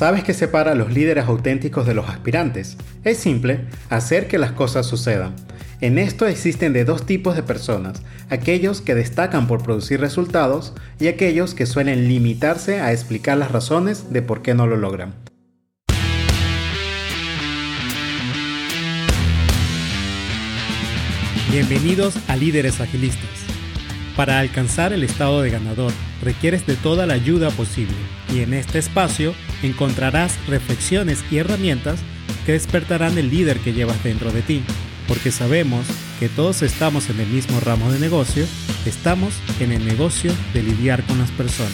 ¿Sabes qué separa a los líderes auténticos de los aspirantes? Es simple, hacer que las cosas sucedan. En esto existen de dos tipos de personas, aquellos que destacan por producir resultados y aquellos que suelen limitarse a explicar las razones de por qué no lo logran. Bienvenidos a Líderes Agilistas. Para alcanzar el estado de ganador requieres de toda la ayuda posible y en este espacio encontrarás reflexiones y herramientas que despertarán el líder que llevas dentro de ti, porque sabemos que todos estamos en el mismo ramo de negocio, estamos en el negocio de lidiar con las personas.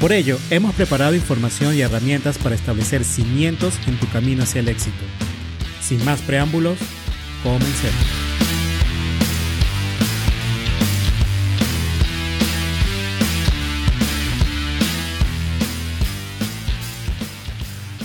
Por ello, hemos preparado información y herramientas para establecer cimientos en tu camino hacia el éxito. Sin más preámbulos, comencemos.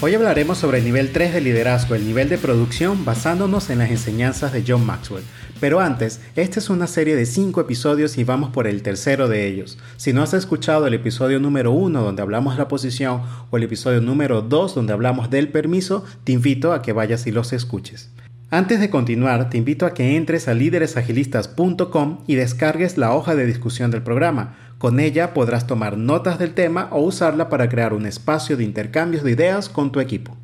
Hoy hablaremos sobre el nivel 3 de liderazgo, el nivel de producción, basándonos en las enseñanzas de John Maxwell. Pero antes, esta es una serie de 5 episodios y vamos por el tercero de ellos. Si no has escuchado el episodio número 1 donde hablamos de la posición o el episodio número 2 donde hablamos del permiso, te invito a que vayas y los escuches. Antes de continuar, te invito a que entres a líderesagilistas.com y descargues la hoja de discusión del programa. Con ella podrás tomar notas del tema o usarla para crear un espacio de intercambios de ideas con tu equipo.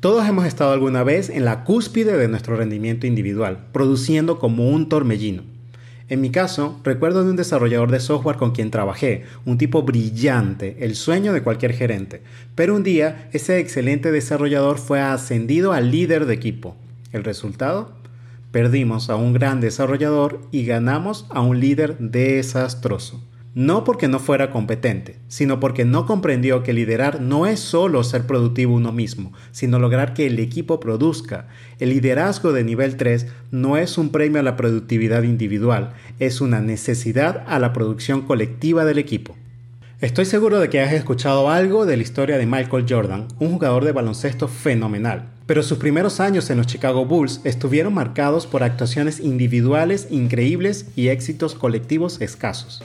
Todos hemos estado alguna vez en la cúspide de nuestro rendimiento individual, produciendo como un tormellino. En mi caso, recuerdo de un desarrollador de software con quien trabajé, un tipo brillante, el sueño de cualquier gerente. Pero un día, ese excelente desarrollador fue ascendido a líder de equipo. El resultado, perdimos a un gran desarrollador y ganamos a un líder desastroso. No porque no fuera competente, sino porque no comprendió que liderar no es solo ser productivo uno mismo, sino lograr que el equipo produzca. El liderazgo de nivel 3 no es un premio a la productividad individual, es una necesidad a la producción colectiva del equipo. Estoy seguro de que has escuchado algo de la historia de Michael Jordan, un jugador de baloncesto fenomenal. Pero sus primeros años en los Chicago Bulls estuvieron marcados por actuaciones individuales increíbles y éxitos colectivos escasos.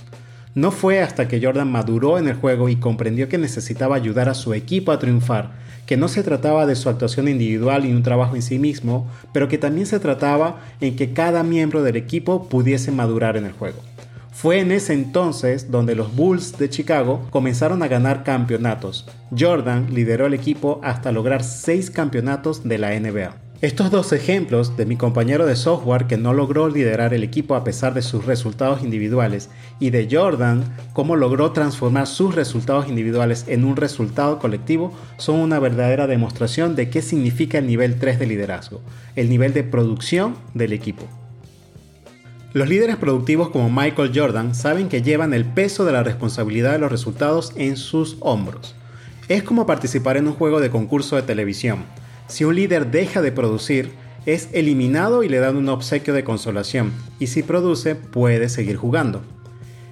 No fue hasta que Jordan maduró en el juego y comprendió que necesitaba ayudar a su equipo a triunfar, que no se trataba de su actuación individual y un trabajo en sí mismo, pero que también se trataba en que cada miembro del equipo pudiese madurar en el juego. Fue en ese entonces donde los Bulls de Chicago comenzaron a ganar campeonatos. Jordan lideró el equipo hasta lograr seis campeonatos de la NBA. Estos dos ejemplos de mi compañero de software que no logró liderar el equipo a pesar de sus resultados individuales y de Jordan cómo logró transformar sus resultados individuales en un resultado colectivo son una verdadera demostración de qué significa el nivel 3 de liderazgo, el nivel de producción del equipo. Los líderes productivos como Michael Jordan saben que llevan el peso de la responsabilidad de los resultados en sus hombros. Es como participar en un juego de concurso de televisión. Si un líder deja de producir, es eliminado y le dan un obsequio de consolación, y si produce, puede seguir jugando.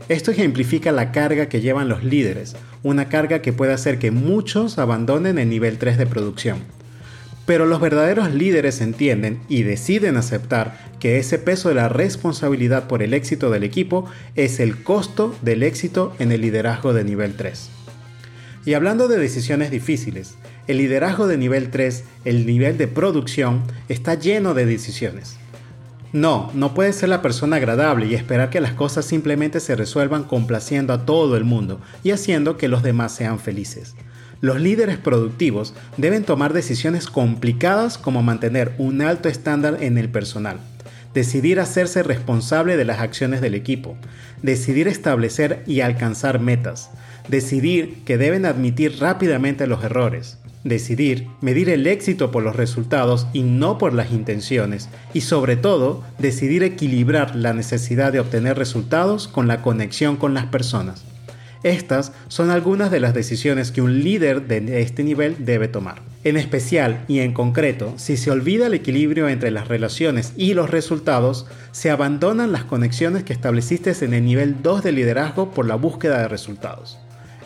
Esto ejemplifica la carga que llevan los líderes, una carga que puede hacer que muchos abandonen el nivel 3 de producción. Pero los verdaderos líderes entienden y deciden aceptar que ese peso de la responsabilidad por el éxito del equipo es el costo del éxito en el liderazgo de nivel 3. Y hablando de decisiones difíciles, el liderazgo de nivel 3, el nivel de producción, está lleno de decisiones. No, no puede ser la persona agradable y esperar que las cosas simplemente se resuelvan complaciendo a todo el mundo y haciendo que los demás sean felices. Los líderes productivos deben tomar decisiones complicadas como mantener un alto estándar en el personal, decidir hacerse responsable de las acciones del equipo, decidir establecer y alcanzar metas, decidir que deben admitir rápidamente los errores, decidir medir el éxito por los resultados y no por las intenciones, y sobre todo decidir equilibrar la necesidad de obtener resultados con la conexión con las personas. Estas son algunas de las decisiones que un líder de este nivel debe tomar. En especial y en concreto, si se olvida el equilibrio entre las relaciones y los resultados, se abandonan las conexiones que estableciste en el nivel 2 de liderazgo por la búsqueda de resultados.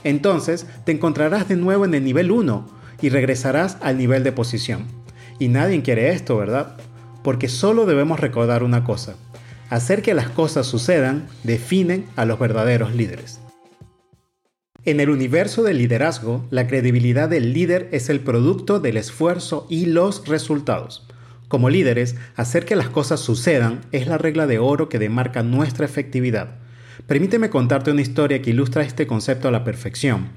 Entonces, te encontrarás de nuevo en el nivel 1 y regresarás al nivel de posición. Y nadie quiere esto, ¿verdad? Porque solo debemos recordar una cosa. Hacer que las cosas sucedan definen a los verdaderos líderes. En el universo del liderazgo, la credibilidad del líder es el producto del esfuerzo y los resultados. Como líderes, hacer que las cosas sucedan es la regla de oro que demarca nuestra efectividad. Permíteme contarte una historia que ilustra este concepto a la perfección.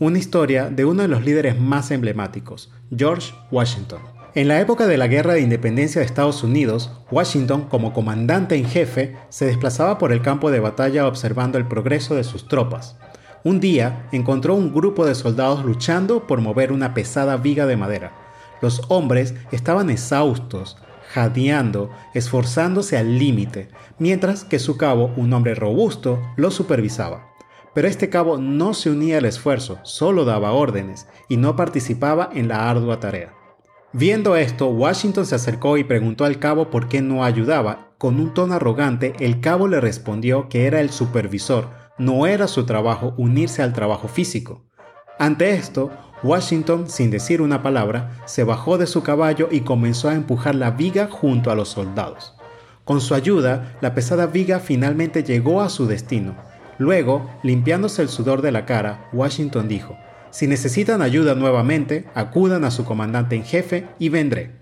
Una historia de uno de los líderes más emblemáticos, George Washington. En la época de la Guerra de Independencia de Estados Unidos, Washington, como comandante en jefe, se desplazaba por el campo de batalla observando el progreso de sus tropas. Un día encontró un grupo de soldados luchando por mover una pesada viga de madera. Los hombres estaban exhaustos, jadeando, esforzándose al límite, mientras que su cabo, un hombre robusto, lo supervisaba. Pero este cabo no se unía al esfuerzo, solo daba órdenes y no participaba en la ardua tarea. Viendo esto, Washington se acercó y preguntó al cabo por qué no ayudaba. Con un tono arrogante, el cabo le respondió que era el supervisor, no era su trabajo unirse al trabajo físico. Ante esto, Washington, sin decir una palabra, se bajó de su caballo y comenzó a empujar la viga junto a los soldados. Con su ayuda, la pesada viga finalmente llegó a su destino. Luego, limpiándose el sudor de la cara, Washington dijo, Si necesitan ayuda nuevamente, acudan a su comandante en jefe y vendré.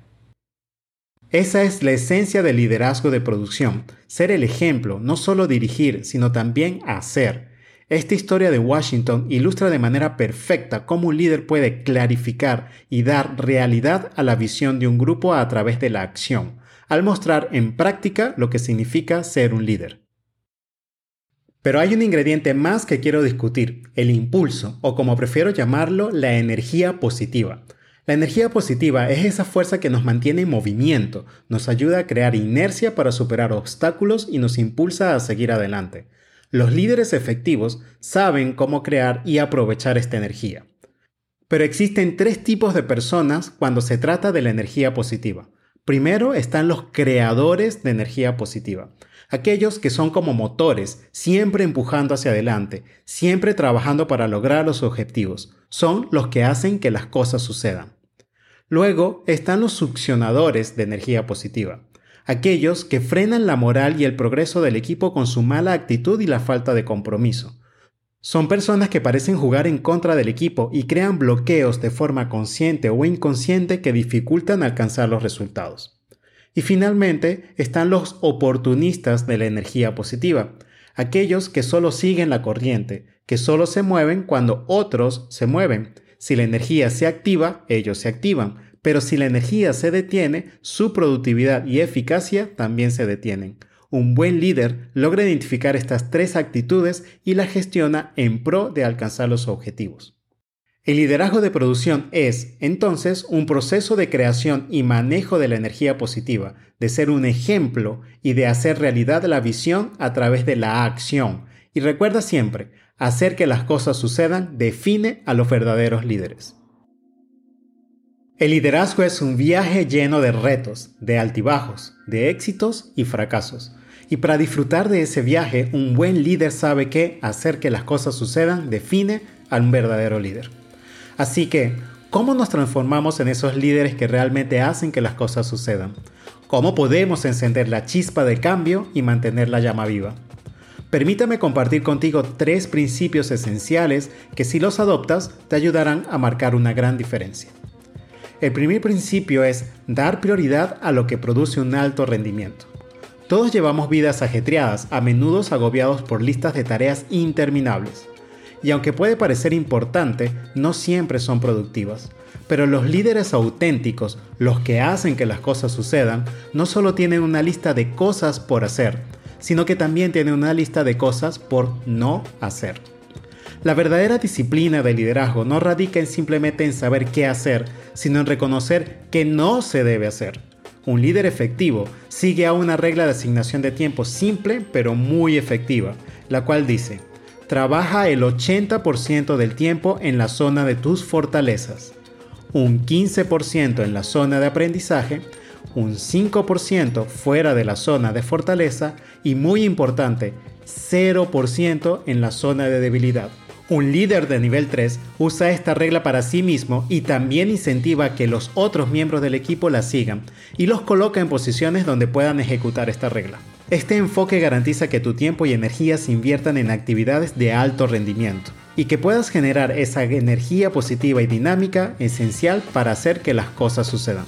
Esa es la esencia del liderazgo de producción, ser el ejemplo, no solo dirigir, sino también hacer. Esta historia de Washington ilustra de manera perfecta cómo un líder puede clarificar y dar realidad a la visión de un grupo a través de la acción, al mostrar en práctica lo que significa ser un líder. Pero hay un ingrediente más que quiero discutir, el impulso, o como prefiero llamarlo, la energía positiva. La energía positiva es esa fuerza que nos mantiene en movimiento, nos ayuda a crear inercia para superar obstáculos y nos impulsa a seguir adelante. Los líderes efectivos saben cómo crear y aprovechar esta energía. Pero existen tres tipos de personas cuando se trata de la energía positiva. Primero están los creadores de energía positiva, aquellos que son como motores, siempre empujando hacia adelante, siempre trabajando para lograr los objetivos. Son los que hacen que las cosas sucedan. Luego están los succionadores de energía positiva, aquellos que frenan la moral y el progreso del equipo con su mala actitud y la falta de compromiso. Son personas que parecen jugar en contra del equipo y crean bloqueos de forma consciente o inconsciente que dificultan alcanzar los resultados. Y finalmente están los oportunistas de la energía positiva, aquellos que solo siguen la corriente, que solo se mueven cuando otros se mueven, si la energía se activa, ellos se activan, pero si la energía se detiene, su productividad y eficacia también se detienen. Un buen líder logra identificar estas tres actitudes y las gestiona en pro de alcanzar los objetivos. El liderazgo de producción es, entonces, un proceso de creación y manejo de la energía positiva, de ser un ejemplo y de hacer realidad la visión a través de la acción. Y recuerda siempre, hacer que las cosas sucedan define a los verdaderos líderes. El liderazgo es un viaje lleno de retos, de altibajos, de éxitos y fracasos. Y para disfrutar de ese viaje, un buen líder sabe que hacer que las cosas sucedan define a un verdadero líder. Así que, ¿cómo nos transformamos en esos líderes que realmente hacen que las cosas sucedan? ¿Cómo podemos encender la chispa de cambio y mantener la llama viva? Permítame compartir contigo tres principios esenciales que si los adoptas te ayudarán a marcar una gran diferencia. El primer principio es dar prioridad a lo que produce un alto rendimiento. Todos llevamos vidas ajetreadas, a menudo agobiados por listas de tareas interminables. Y aunque puede parecer importante, no siempre son productivas. Pero los líderes auténticos, los que hacen que las cosas sucedan, no solo tienen una lista de cosas por hacer, sino que también tiene una lista de cosas por no hacer. La verdadera disciplina del liderazgo no radica en simplemente en saber qué hacer, sino en reconocer qué no se debe hacer. Un líder efectivo sigue a una regla de asignación de tiempo simple pero muy efectiva, la cual dice, trabaja el 80% del tiempo en la zona de tus fortalezas, un 15% en la zona de aprendizaje, un 5% fuera de la zona de fortaleza y muy importante, 0% en la zona de debilidad. Un líder de nivel 3 usa esta regla para sí mismo y también incentiva que los otros miembros del equipo la sigan y los coloca en posiciones donde puedan ejecutar esta regla. Este enfoque garantiza que tu tiempo y energía se inviertan en actividades de alto rendimiento y que puedas generar esa energía positiva y dinámica esencial para hacer que las cosas sucedan.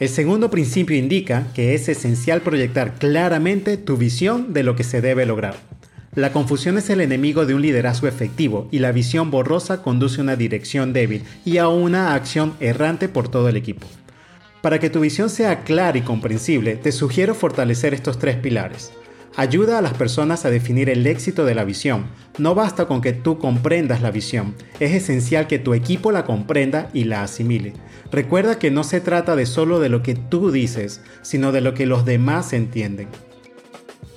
El segundo principio indica que es esencial proyectar claramente tu visión de lo que se debe lograr. La confusión es el enemigo de un liderazgo efectivo y la visión borrosa conduce a una dirección débil y a una acción errante por todo el equipo. Para que tu visión sea clara y comprensible, te sugiero fortalecer estos tres pilares. Ayuda a las personas a definir el éxito de la visión. No basta con que tú comprendas la visión, es esencial que tu equipo la comprenda y la asimile. Recuerda que no se trata de solo de lo que tú dices, sino de lo que los demás entienden.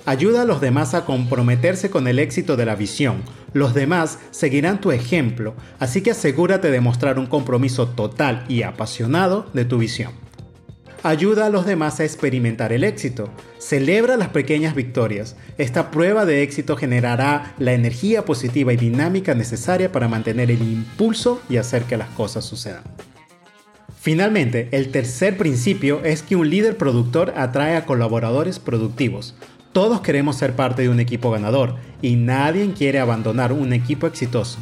Ayuda a los demás a comprometerse con el éxito de la visión. Los demás seguirán tu ejemplo, así que asegúrate de mostrar un compromiso total y apasionado de tu visión ayuda a los demás a experimentar el éxito. Celebra las pequeñas victorias. Esta prueba de éxito generará la energía positiva y dinámica necesaria para mantener el impulso y hacer que las cosas sucedan. Finalmente, el tercer principio es que un líder productor atrae a colaboradores productivos. Todos queremos ser parte de un equipo ganador y nadie quiere abandonar un equipo exitoso.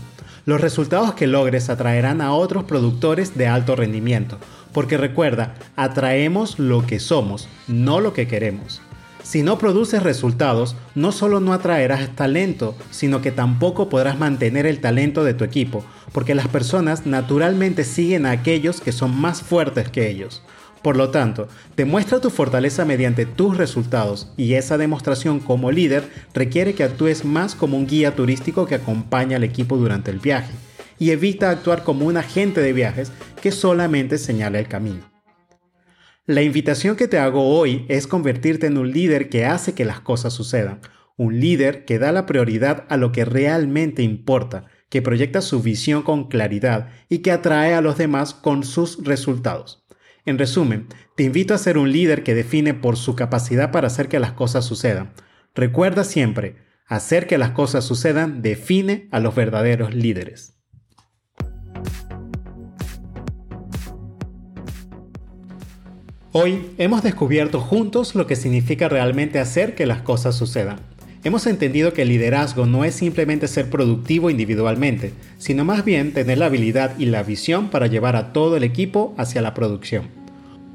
Los resultados que logres atraerán a otros productores de alto rendimiento, porque recuerda, atraemos lo que somos, no lo que queremos. Si no produces resultados, no solo no atraerás talento, sino que tampoco podrás mantener el talento de tu equipo, porque las personas naturalmente siguen a aquellos que son más fuertes que ellos. Por lo tanto, demuestra tu fortaleza mediante tus resultados y esa demostración como líder requiere que actúes más como un guía turístico que acompaña al equipo durante el viaje y evita actuar como un agente de viajes que solamente señala el camino. La invitación que te hago hoy es convertirte en un líder que hace que las cosas sucedan, un líder que da la prioridad a lo que realmente importa, que proyecta su visión con claridad y que atrae a los demás con sus resultados. En resumen, te invito a ser un líder que define por su capacidad para hacer que las cosas sucedan. Recuerda siempre, hacer que las cosas sucedan define a los verdaderos líderes. Hoy hemos descubierto juntos lo que significa realmente hacer que las cosas sucedan. Hemos entendido que el liderazgo no es simplemente ser productivo individualmente, sino más bien tener la habilidad y la visión para llevar a todo el equipo hacia la producción.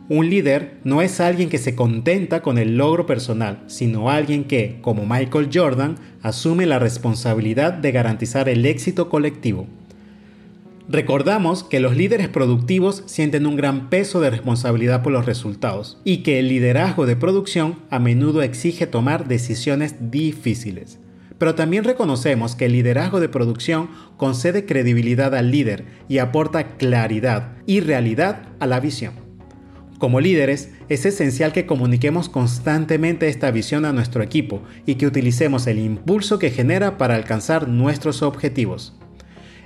Un líder no es alguien que se contenta con el logro personal, sino alguien que, como Michael Jordan, asume la responsabilidad de garantizar el éxito colectivo. Recordamos que los líderes productivos sienten un gran peso de responsabilidad por los resultados y que el liderazgo de producción a menudo exige tomar decisiones difíciles. Pero también reconocemos que el liderazgo de producción concede credibilidad al líder y aporta claridad y realidad a la visión. Como líderes, es esencial que comuniquemos constantemente esta visión a nuestro equipo y que utilicemos el impulso que genera para alcanzar nuestros objetivos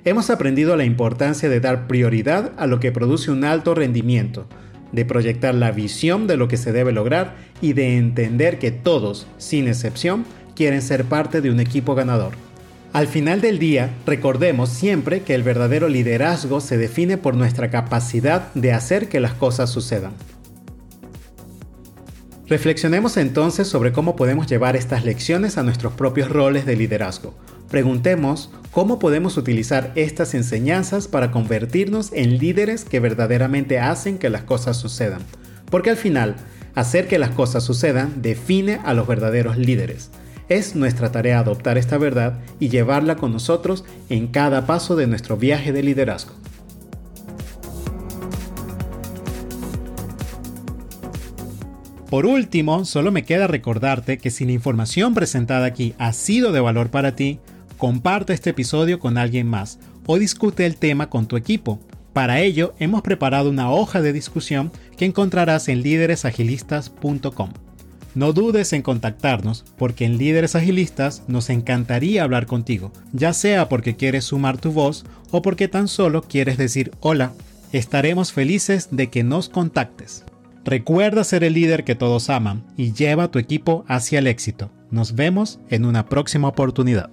hemos aprendido la importancia de dar prioridad a lo que produce un alto rendimiento, de proyectar la visión de lo que se debe lograr y de entender que todos, sin excepción, quieren ser parte de un equipo ganador. Al final del día, recordemos siempre que el verdadero liderazgo se define por nuestra capacidad de hacer que las cosas sucedan. Reflexionemos entonces sobre cómo podemos llevar estas lecciones a nuestros propios roles de liderazgo. Preguntemos cómo podemos utilizar estas enseñanzas para convertirnos en líderes que verdaderamente hacen que las cosas sucedan. Porque al final, hacer que las cosas sucedan define a los verdaderos líderes. Es nuestra tarea adoptar esta verdad y llevarla con nosotros en cada paso de nuestro viaje de liderazgo. Por último, solo me queda recordarte que si la información presentada aquí ha sido de valor para ti, comparte este episodio con alguien más o discute el tema con tu equipo. Para ello, hemos preparado una hoja de discusión que encontrarás en líderesagilistas.com. No dudes en contactarnos porque en Líderes Agilistas nos encantaría hablar contigo, ya sea porque quieres sumar tu voz o porque tan solo quieres decir hola. Estaremos felices de que nos contactes. Recuerda ser el líder que todos aman y lleva a tu equipo hacia el éxito. Nos vemos en una próxima oportunidad.